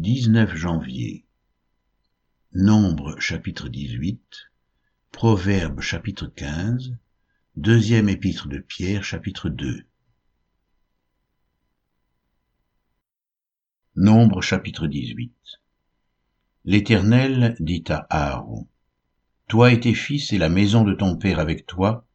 19 janvier. Nombre chapitre 18, Proverbe chapitre 15, deuxième épître de Pierre chapitre 2. Nombre chapitre 18. L'Éternel dit à Aaron, Toi et tes fils et la maison de ton père avec toi,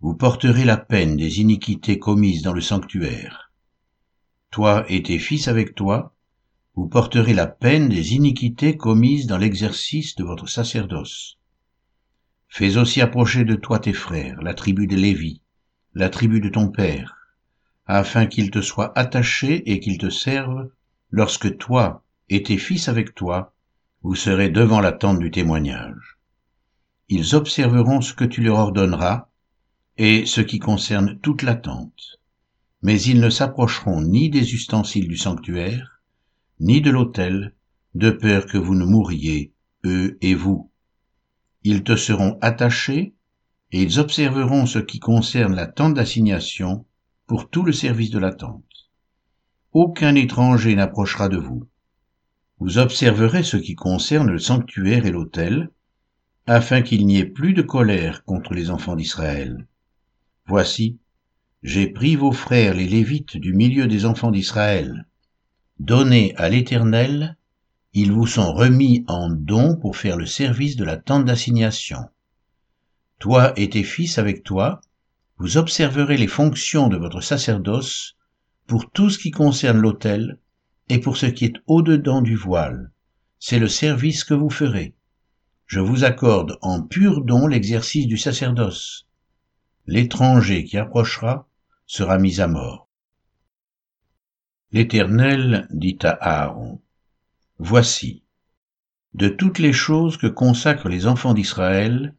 vous porterez la peine des iniquités commises dans le sanctuaire. Toi et tes fils avec toi, vous porterez la peine des iniquités commises dans l'exercice de votre sacerdoce. Fais aussi approcher de toi tes frères, la tribu de Lévi, la tribu de ton père, afin qu'ils te soient attachés et qu'ils te servent lorsque toi et tes fils avec toi, vous serez devant la tente du témoignage. Ils observeront ce que tu leur ordonneras, et ce qui concerne toute l'attente. Mais ils ne s'approcheront ni des ustensiles du sanctuaire, ni de l'autel, de peur que vous ne mouriez, eux et vous. Ils te seront attachés, et ils observeront ce qui concerne la tente d'assignation pour tout le service de la tente. Aucun étranger n'approchera de vous. Vous observerez ce qui concerne le sanctuaire et l'autel, afin qu'il n'y ait plus de colère contre les enfants d'Israël Voici, j'ai pris vos frères les Lévites du milieu des enfants d'Israël. Donnés à l'Éternel, ils vous sont remis en don pour faire le service de la tente d'assignation. Toi et tes fils avec toi, vous observerez les fonctions de votre sacerdoce pour tout ce qui concerne l'autel et pour ce qui est au-dedans du voile. C'est le service que vous ferez. Je vous accorde en pur don l'exercice du sacerdoce l'étranger qui approchera sera mis à mort. L'Éternel dit à Aaron, Voici, de toutes les choses que consacrent les enfants d'Israël,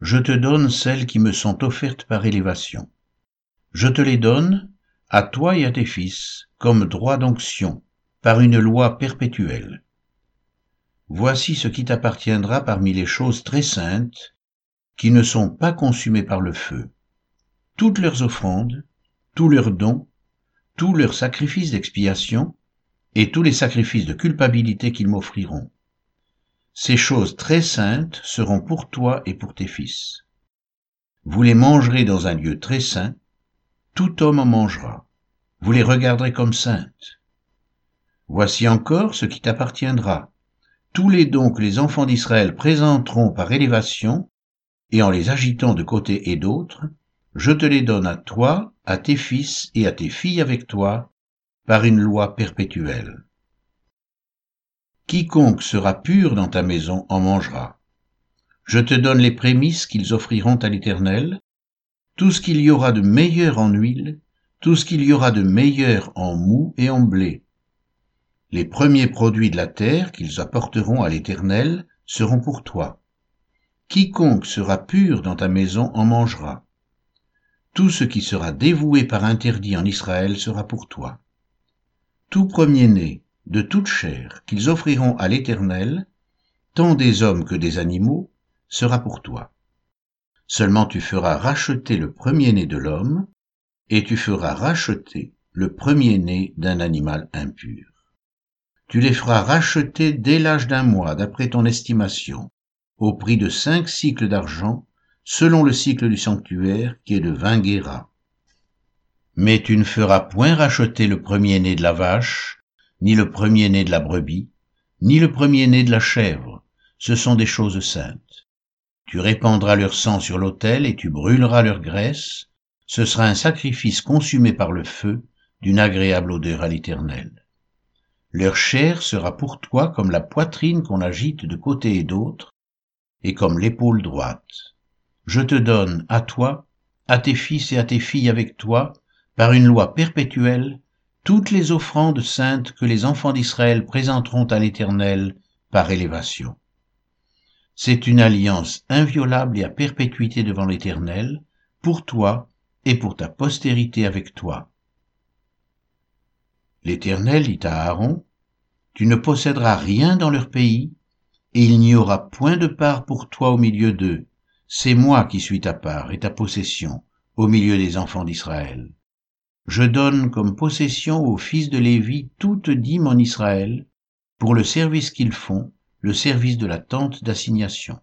je te donne celles qui me sont offertes par élévation. Je te les donne, à toi et à tes fils, comme droit d'onction, par une loi perpétuelle. Voici ce qui t'appartiendra parmi les choses très saintes, qui ne sont pas consumées par le feu toutes leurs offrandes, tous leurs dons, tous leurs sacrifices d'expiation, et tous les sacrifices de culpabilité qu'ils m'offriront. Ces choses très saintes seront pour toi et pour tes fils. Vous les mangerez dans un lieu très saint, tout homme en mangera. Vous les regarderez comme saintes. Voici encore ce qui t'appartiendra. Tous les dons que les enfants d'Israël présenteront par élévation, et en les agitant de côté et d'autre, je te les donne à toi, à tes fils et à tes filles avec toi, par une loi perpétuelle. Quiconque sera pur dans ta maison en mangera. Je te donne les prémices qu'ils offriront à l'Éternel, tout ce qu'il y aura de meilleur en huile, tout ce qu'il y aura de meilleur en mou et en blé. Les premiers produits de la terre qu'ils apporteront à l'Éternel seront pour toi. Quiconque sera pur dans ta maison en mangera tout ce qui sera dévoué par interdit en Israël sera pour toi. Tout premier-né de toute chair qu'ils offriront à l'Éternel, tant des hommes que des animaux, sera pour toi. Seulement tu feras racheter le premier-né de l'homme, et tu feras racheter le premier-né d'un animal impur. Tu les feras racheter dès l'âge d'un mois, d'après ton estimation, au prix de cinq cycles d'argent, selon le cycle du sanctuaire qui est de vingt guéras. Mais tu ne feras point racheter le premier-né de la vache, ni le premier-né de la brebis, ni le premier-né de la chèvre, ce sont des choses saintes. Tu répandras leur sang sur l'autel et tu brûleras leur graisse, ce sera un sacrifice consumé par le feu, d'une agréable odeur à l'Éternel. Leur chair sera pour toi comme la poitrine qu'on agite de côté et d'autre, et comme l'épaule droite je te donne à toi, à tes fils et à tes filles avec toi, par une loi perpétuelle, toutes les offrandes saintes que les enfants d'Israël présenteront à l'Éternel par élévation. C'est une alliance inviolable et à perpétuité devant l'Éternel, pour toi et pour ta postérité avec toi. L'Éternel dit à Aaron, Tu ne posséderas rien dans leur pays, et il n'y aura point de part pour toi au milieu d'eux, c'est moi qui suis ta part et ta possession au milieu des enfants d'Israël. Je donne comme possession aux fils de Lévi toute dîme en Israël, pour le service qu'ils font, le service de la tente d'assignation.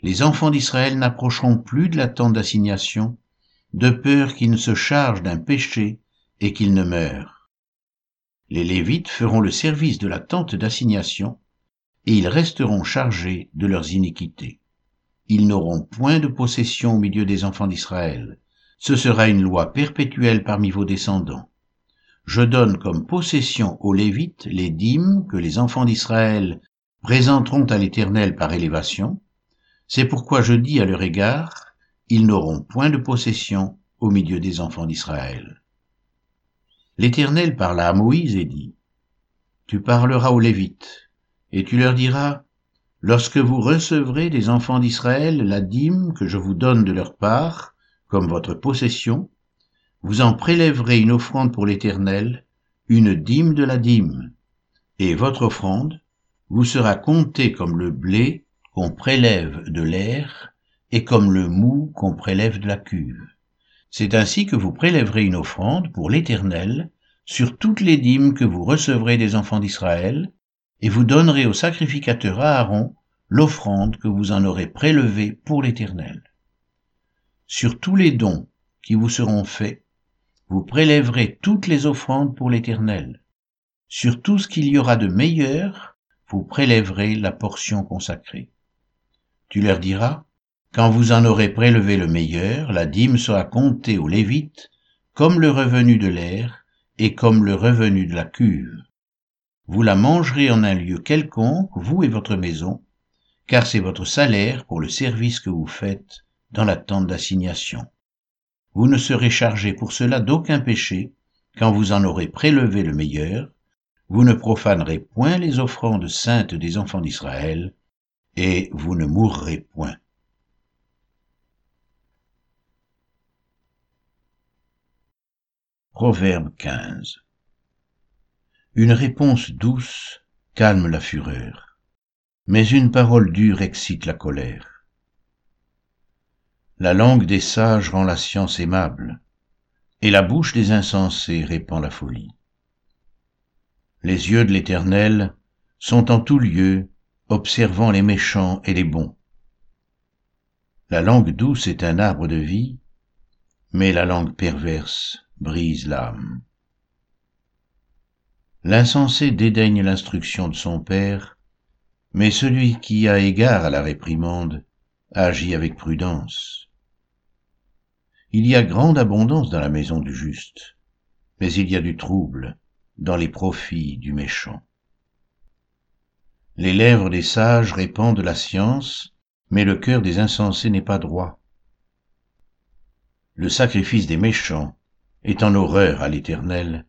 Les enfants d'Israël n'approcheront plus de la tente d'assignation, de peur qu'ils ne se chargent d'un péché et qu'ils ne meurent. Les Lévites feront le service de la tente d'assignation, et ils resteront chargés de leurs iniquités. Ils n'auront point de possession au milieu des enfants d'Israël. Ce sera une loi perpétuelle parmi vos descendants. Je donne comme possession aux Lévites les dîmes que les enfants d'Israël présenteront à l'Éternel par élévation. C'est pourquoi je dis à leur égard, ils n'auront point de possession au milieu des enfants d'Israël. L'Éternel parla à Moïse et dit, Tu parleras aux Lévites, et tu leur diras, Lorsque vous recevrez des enfants d'Israël la dîme que je vous donne de leur part, comme votre possession, vous en prélèverez une offrande pour l'Éternel, une dîme de la dîme, et votre offrande vous sera comptée comme le blé qu'on prélève de l'air et comme le mou qu'on prélève de la cuve. C'est ainsi que vous prélèverez une offrande pour l'Éternel sur toutes les dîmes que vous recevrez des enfants d'Israël, et vous donnerez au sacrificateur Aaron l'offrande que vous en aurez prélevée pour l'Éternel. Sur tous les dons qui vous seront faits, vous prélèverez toutes les offrandes pour l'Éternel. Sur tout ce qu'il y aura de meilleur, vous prélèverez la portion consacrée. Tu leur diras, quand vous en aurez prélevé le meilleur, la dîme sera comptée aux Lévites comme le revenu de l'air et comme le revenu de la cuve vous la mangerez en un lieu quelconque, vous et votre maison, car c'est votre salaire pour le service que vous faites dans la tente d'assignation. Vous ne serez chargé pour cela d'aucun péché, quand vous en aurez prélevé le meilleur, vous ne profanerez point les offrandes saintes des enfants d'Israël, et vous ne mourrez point. Proverbe 15 une réponse douce calme la fureur, mais une parole dure excite la colère. La langue des sages rend la science aimable, et la bouche des insensés répand la folie. Les yeux de l'Éternel sont en tout lieu, observant les méchants et les bons. La langue douce est un arbre de vie, mais la langue perverse brise l'âme. L'insensé dédaigne l'instruction de son père, mais celui qui a égard à la réprimande agit avec prudence. Il y a grande abondance dans la maison du juste, mais il y a du trouble dans les profits du méchant. Les lèvres des sages répandent la science, mais le cœur des insensés n'est pas droit. Le sacrifice des méchants est en horreur à l'Éternel,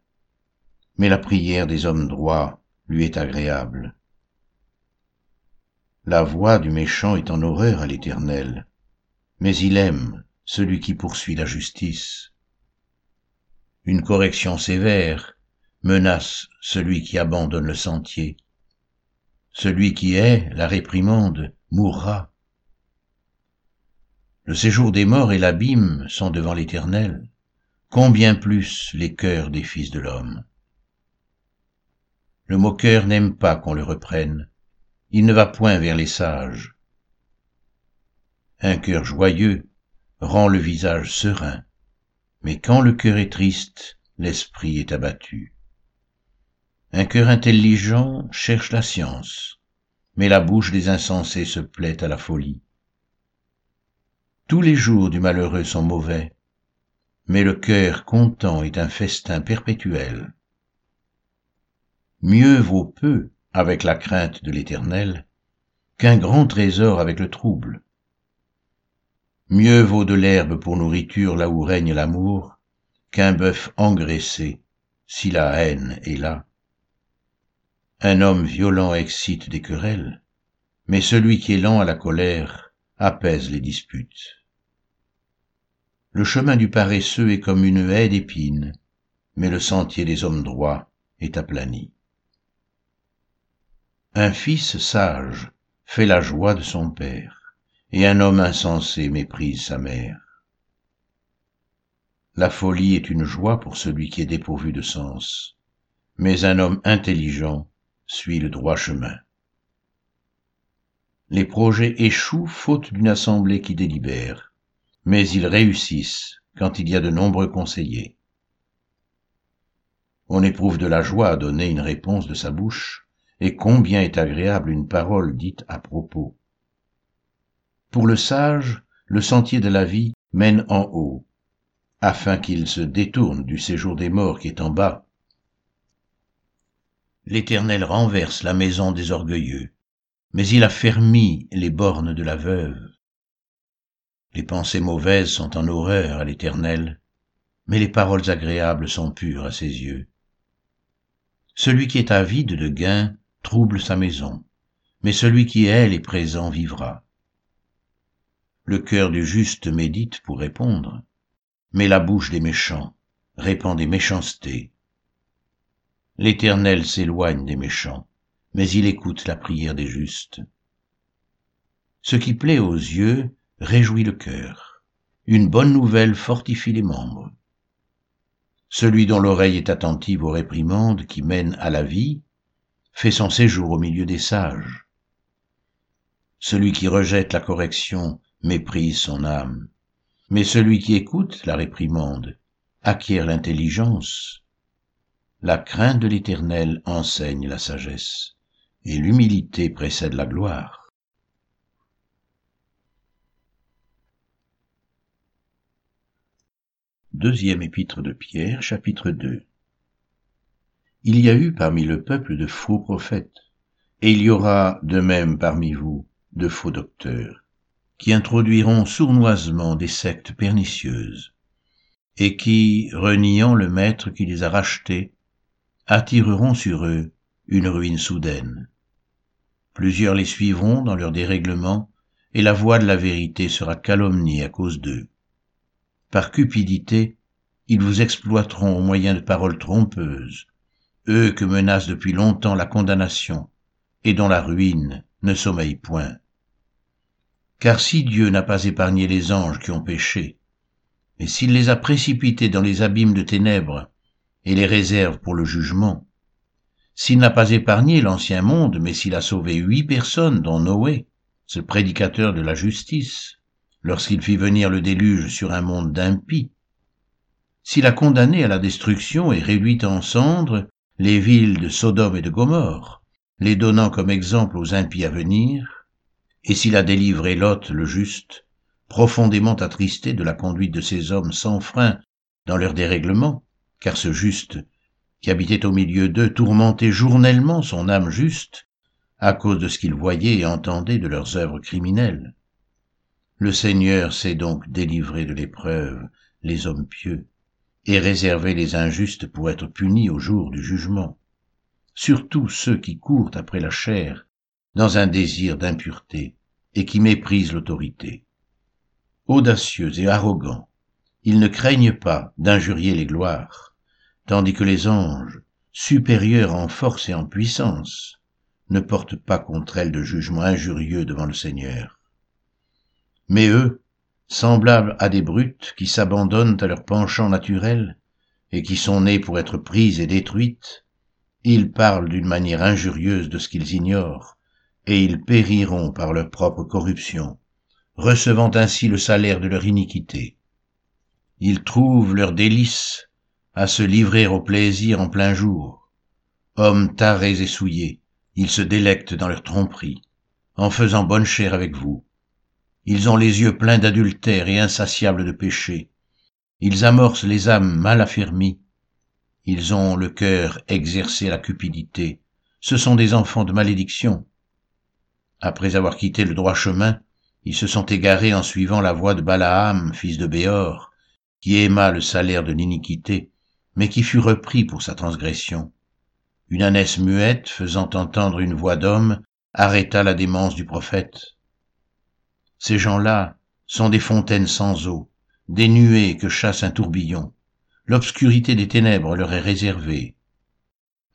mais la prière des hommes droits lui est agréable. La voix du méchant est en horreur à l'Éternel, mais il aime celui qui poursuit la justice. Une correction sévère menace celui qui abandonne le sentier. Celui qui est la réprimande mourra. Le séjour des morts et l'abîme sont devant l'Éternel, combien plus les cœurs des fils de l'homme. Le moqueur n'aime pas qu'on le reprenne. Il ne va point vers les sages. Un cœur joyeux rend le visage serein, mais quand le cœur est triste, l'esprit est abattu. Un cœur intelligent cherche la science, mais la bouche des insensés se plaît à la folie. Tous les jours du malheureux sont mauvais, mais le cœur content est un festin perpétuel. Mieux vaut peu avec la crainte de l'Éternel qu'un grand trésor avec le trouble. Mieux vaut de l'herbe pour nourriture là où règne l'amour qu'un bœuf engraissé si la haine est là. Un homme violent excite des querelles, mais celui qui est lent à la colère apaise les disputes. Le chemin du paresseux est comme une haie d'épines, mais le sentier des hommes droits est aplani. Un fils sage fait la joie de son père, et un homme insensé méprise sa mère. La folie est une joie pour celui qui est dépourvu de sens, mais un homme intelligent suit le droit chemin. Les projets échouent faute d'une assemblée qui délibère, mais ils réussissent quand il y a de nombreux conseillers. On éprouve de la joie à donner une réponse de sa bouche, et combien est agréable une parole dite à propos. Pour le sage, le sentier de la vie mène en haut, afin qu'il se détourne du séjour des morts qui est en bas. L'Éternel renverse la maison des orgueilleux, mais il a fermi les bornes de la veuve. Les pensées mauvaises sont en horreur à l'Éternel, mais les paroles agréables sont pures à ses yeux. Celui qui est avide de gain trouble sa maison, mais celui qui est les présents vivra. Le cœur du juste médite pour répondre, mais la bouche des méchants répand des méchancetés. L'Éternel s'éloigne des méchants, mais il écoute la prière des justes. Ce qui plaît aux yeux réjouit le cœur. Une bonne nouvelle fortifie les membres. Celui dont l'oreille est attentive aux réprimandes qui mènent à la vie fait son séjour au milieu des sages. Celui qui rejette la correction méprise son âme, mais celui qui écoute la réprimande acquiert l'intelligence. La crainte de l'Éternel enseigne la sagesse, et l'humilité précède la gloire. Deuxième épître de Pierre, chapitre 2 Il y a eu parmi le peuple de faux prophètes, et il y aura de même parmi vous de faux docteurs, qui introduiront sournoisement des sectes pernicieuses, et qui, reniant le maître qui les a rachetés, attireront sur eux une ruine soudaine. Plusieurs les suivront dans leur dérèglement, et la voix de la vérité sera calomniée à cause d'eux. Par cupidité, ils vous exploiteront au moyen de paroles trompeuses, eux que menace depuis longtemps la condamnation, et dont la ruine ne sommeille point. Car si Dieu n'a pas épargné les anges qui ont péché, et s'il les a précipités dans les abîmes de ténèbres et les réserve pour le jugement, s'il n'a pas épargné l'ancien monde, mais s'il a sauvé huit personnes, dont Noé, ce prédicateur de la justice, lorsqu'il fit venir le déluge sur un monde d'impies, s'il a condamné à la destruction et réduit en cendres les villes de Sodome et de Gomorre, les donnant comme exemple aux impies à venir, et s'il a délivré Lot le juste, profondément attristé de la conduite de ces hommes sans frein dans leur dérèglement, car ce juste, qui habitait au milieu d'eux, tourmentait journellement son âme juste, à cause de ce qu'il voyait et entendait de leurs œuvres criminelles. Le Seigneur sait donc délivrer de l'épreuve les hommes pieux et réserver les injustes pour être punis au jour du jugement, surtout ceux qui courent après la chair dans un désir d'impureté et qui méprisent l'autorité. Audacieux et arrogants, ils ne craignent pas d'injurier les gloires, tandis que les anges, supérieurs en force et en puissance, ne portent pas contre elles de jugement injurieux devant le Seigneur. Mais eux, semblables à des brutes qui s'abandonnent à leur penchant naturel et qui sont nés pour être prises et détruites, ils parlent d'une manière injurieuse de ce qu'ils ignorent, et ils périront par leur propre corruption, recevant ainsi le salaire de leur iniquité. Ils trouvent leur délice à se livrer au plaisir en plein jour. Hommes tarés et souillés, ils se délectent dans leur tromperie, en faisant bonne chère avec vous, ils ont les yeux pleins d'adultère et insatiables de péché. Ils amorcent les âmes mal affermies. Ils ont le cœur exercé à la cupidité. Ce sont des enfants de malédiction. Après avoir quitté le droit chemin, ils se sont égarés en suivant la voie de Balaam, fils de Béor, qui aima le salaire de l'iniquité, mais qui fut repris pour sa transgression. Une ânesse muette, faisant entendre une voix d'homme, arrêta la démence du prophète. Ces gens-là sont des fontaines sans eau, des nuées que chasse un tourbillon. L'obscurité des ténèbres leur est réservée.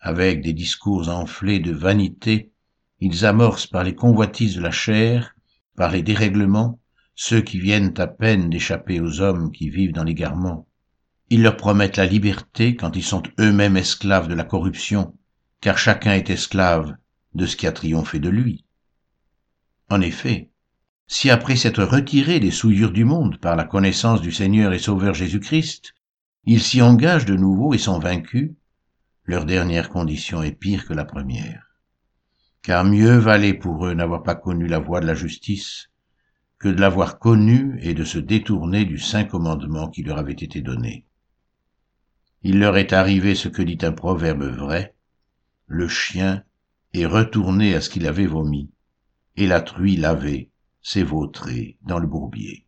Avec des discours enflés de vanité, ils amorcent par les convoitises de la chair, par les dérèglements, ceux qui viennent à peine d'échapper aux hommes qui vivent dans l'égarement. Ils leur promettent la liberté quand ils sont eux-mêmes esclaves de la corruption, car chacun est esclave de ce qui a triomphé de lui. En effet, si après s'être retirés des souillures du monde par la connaissance du Seigneur et Sauveur Jésus-Christ, ils s'y engagent de nouveau et sont vaincus, leur dernière condition est pire que la première. Car mieux valait pour eux n'avoir pas connu la voie de la justice que de l'avoir connue et de se détourner du saint commandement qui leur avait été donné. Il leur est arrivé ce que dit un proverbe vrai, le chien est retourné à ce qu'il avait vomi, et la truie lavée s'est vautrée dans le bourbier.